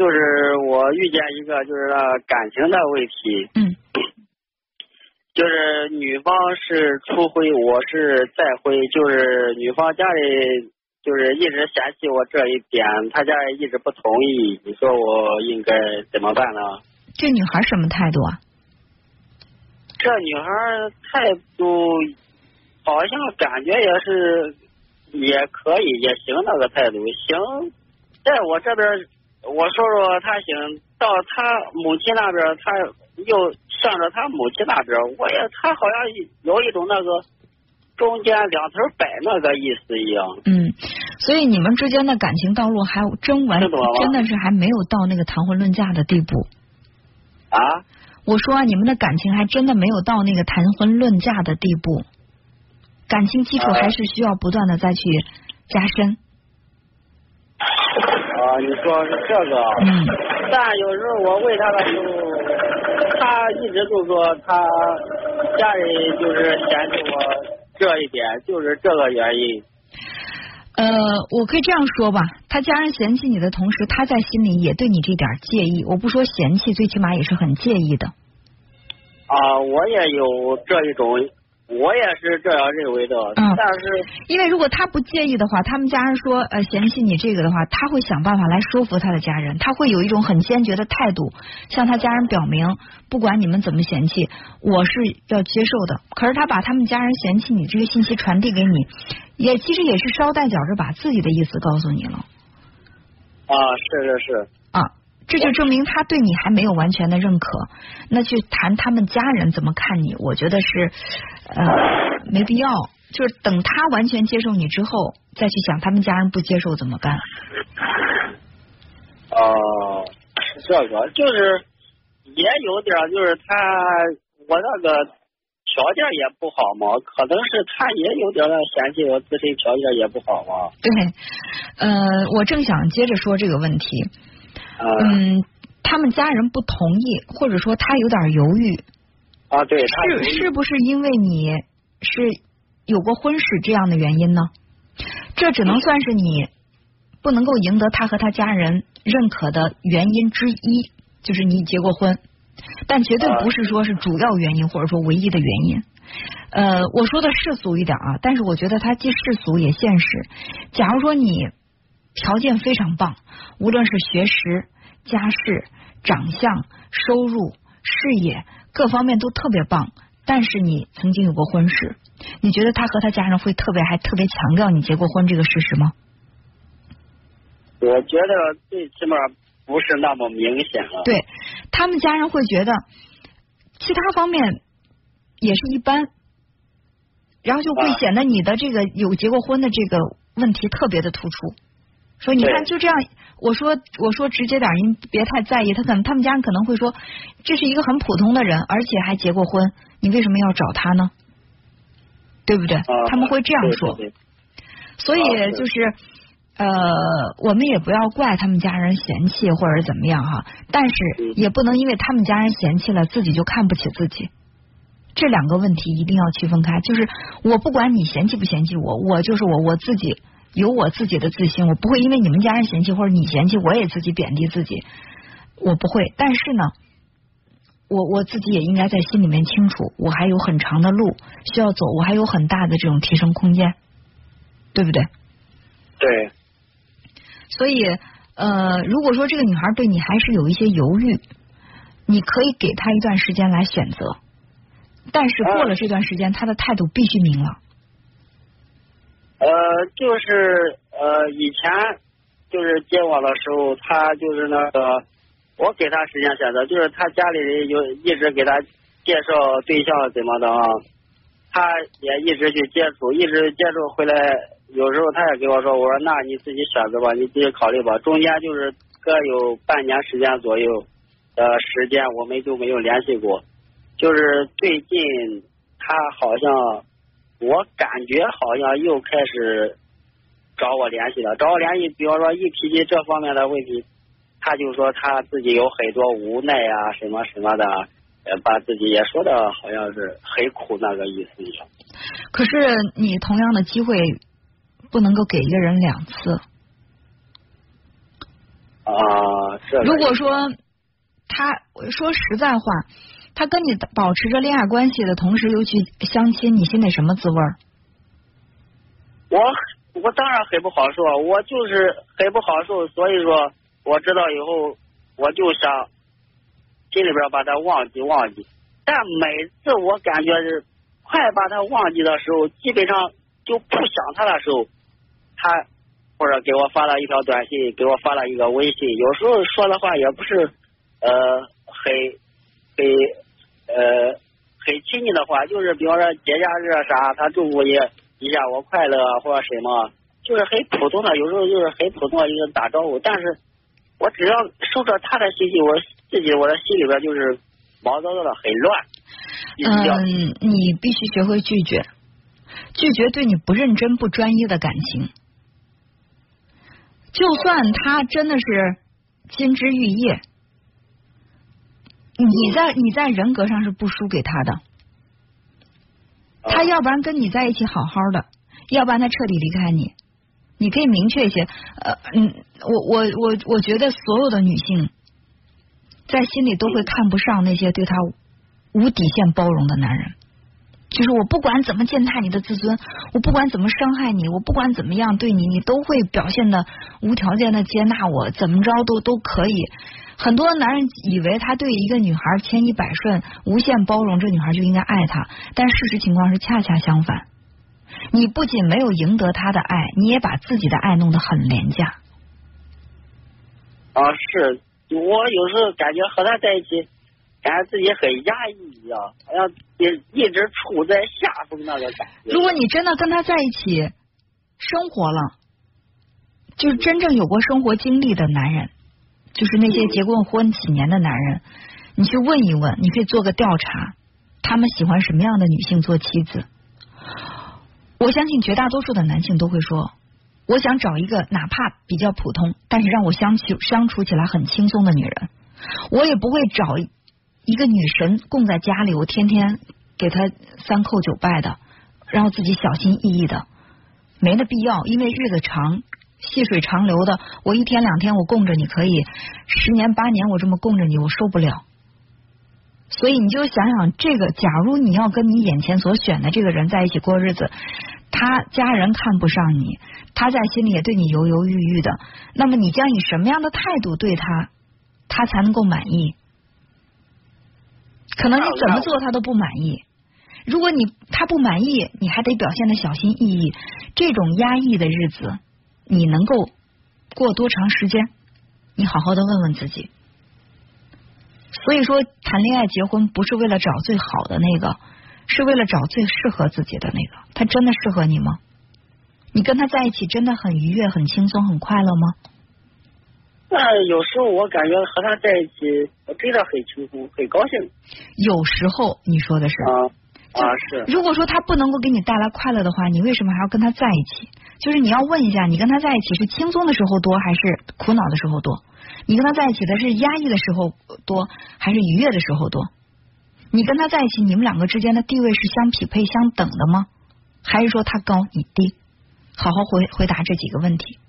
就是我遇见一个就是感情的问题。嗯。就是女方是初婚，我是再婚，就是女方家里就是一直嫌弃我这一点，她家里一直不同意。你说我应该怎么办呢？这女孩什么态度啊？这女孩态度好像感觉也是也可以也行那个态度行，在我这边我说说他行，到他母亲那边他又。向着他母亲那边，我也他好像有一种那个中间两头摆那个意思一样。嗯，所以你们之间的感情道路还真完真的是还没有到那个谈婚论嫁的地步。啊？我说你们的感情还真的没有到那个谈婚论嫁的地步，感情基础还是需要不断的再去加深。啊，你说是这个？嗯。但有时候我问他的时候。他一直就说他家里就是嫌弃我这一点，就是这个原因。呃，我可以这样说吧，他家人嫌弃你的同时，他在心里也对你这点介意。我不说嫌弃，最起码也是很介意的。啊，我也有这一种。我也是这样认为的，嗯，但是因为如果他不介意的话，他们家人说呃嫌弃你这个的话，他会想办法来说服他的家人，他会有一种很坚决的态度，向他家人表明，不管你们怎么嫌弃，我是要接受的。可是他把他们家人嫌弃你这个信息传递给你，也其实也是捎带脚着把自己的意思告诉你了。啊，是是是啊。这就证明他对你还没有完全的认可，那去谈他们家人怎么看你，我觉得是呃没必要，就是等他完全接受你之后，再去想他们家人不接受怎么办。哦，是这个，就是也有点，就是他我那个条件也不好嘛，可能是他也有点嫌弃我自身条件也不好嘛。对，呃，我正想接着说这个问题。嗯，他们家人不同意，或者说他有点犹豫啊，对，是是不是因为你是有过婚史这样的原因呢？这只能算是你不能够赢得他和他家人认可的原因之一，就是你结过婚，但绝对不是说是主要原因或者说唯一的原因。呃，我说的世俗一点啊，但是我觉得它既世俗也现实。假如说你。条件非常棒，无论是学识、家世、长相、收入、事业各方面都特别棒。但是你曾经有过婚史，你觉得他和他家人会特别还特别强调你结过婚这个事实吗？我觉得最起码不是那么明显了。对他们家人会觉得其他方面也是一般，然后就会显得你的这个有结过婚的这个问题特别的突出。说你看就这样，我说我说直接点，您别太在意。他可能他们家人可能会说，这是一个很普通的人，而且还结过婚，你为什么要找他呢？对不对？他们会这样说。所以就是呃，我们也不要怪他们家人嫌弃或者怎么样哈，但是也不能因为他们家人嫌弃了，自己就看不起自己。这两个问题一定要区分开。就是我不管你嫌弃不嫌弃我，我就是我我自己。有我自己的自信，我不会因为你们家人嫌弃或者你嫌弃，我也自己贬低自己，我不会。但是呢，我我自己也应该在心里面清楚，我还有很长的路需要走，我还有很大的这种提升空间，对不对？对。所以，呃，如果说这个女孩对你还是有一些犹豫，你可以给她一段时间来选择，但是过了这段时间，她的态度必须明朗。呃，就是呃，以前就是接我的时候，他就是那个，我给他时间选择，就是他家里人有一直给他介绍对象怎么的啊，他也一直去接触，一直接触回来，有时候他也跟我说，我说那你自己选择吧，你自己考虑吧。中间就是隔有半年时间左右的时间，我们就没有联系过。就是最近他好像。我感觉好像又开始找我联系了，找我联系，比方说一提起这方面的问题，他就说他自己有很多无奈啊，什么什么的，呃，把自己也说的好像是很苦那个意思一样。可是你同样的机会不能够给一个人两次，啊，这个如果说他说实在话，他跟你保持着恋爱关系的同时又去相亲，你心里什么滋味？我我当然很不好受，我就是很不好受，所以说我知道以后我就想心里边把他忘记忘记，但每次我感觉是快把他忘记的时候，基本上就不想他的时候，他或者给我发了一条短信，给我发了一个微信，有时候说的话也不是呃很很呃很亲近的话，就是比方说节假日啊啥，他祝福你一下我快乐啊或者什么，就是很普通的，有时候就是很普通的一个打招呼，但是我只要收到他的信息，我自己我的心里边就是毛躁躁的，很乱。嗯，你必须学会拒绝，拒绝对你不认真、不专一的感情。就算他真的是金枝玉叶，你在你在人格上是不输给他的。他要不然跟你在一起好好的，要不然他彻底离开你。你可以明确一些，呃，嗯，我我我我觉得所有的女性在心里都会看不上那些对他无底线包容的男人。就是我不管怎么践踏你的自尊，我不管怎么伤害你，我不管怎么样对你，你都会表现的无条件的接纳我，怎么着都都可以。很多男人以为他对一个女孩千依百顺、无限包容，这女孩就应该爱他，但事实情况是恰恰相反。你不仅没有赢得他的爱，你也把自己的爱弄得很廉价。啊，是我有时候感觉和他在一起，感觉自己很压抑一样，好像也一直处在下风那个感觉。如果你真的跟他在一起生活了，就是真正有过生活经历的男人，就是那些结过婚几年的男人，你去问一问，你可以做个调查，他们喜欢什么样的女性做妻子？我相信绝大多数的男性都会说，我想找一个哪怕比较普通，但是让我相处相处起来很轻松的女人。我也不会找一个女神供在家里，我天天给她三叩九拜的，然后自己小心翼翼的，没那必要。因为日子长，细水长流的，我一天两天我供着你可以，十年八年我这么供着你，我受不了。所以你就想想，这个假如你要跟你眼前所选的这个人在一起过日子，他家人看不上你，他在心里也对你犹犹豫豫的，那么你将以什么样的态度对他，他才能够满意？可能你怎么做他都不满意。如果你他不满意，你还得表现的小心翼翼，这种压抑的日子，你能够过多长时间？你好好的问问自己。所以说，谈恋爱、结婚不是为了找最好的那个，是为了找最适合自己的那个。他真的适合你吗？你跟他在一起真的很愉悦、很轻松、很快乐吗？那有时候我感觉和他在一起，我真的很轻松、很高兴。有时候你说的是啊啊是。如果说他不能够给你带来快乐的话，你为什么还要跟他在一起？就是你要问一下，你跟他在一起是轻松的时候多，还是苦恼的时候多？你跟他在一起的是压抑的时候多，还是愉悦的时候多？你跟他在一起，你们两个之间的地位是相匹配、相等的吗？还是说他高你低？好好回回答这几个问题。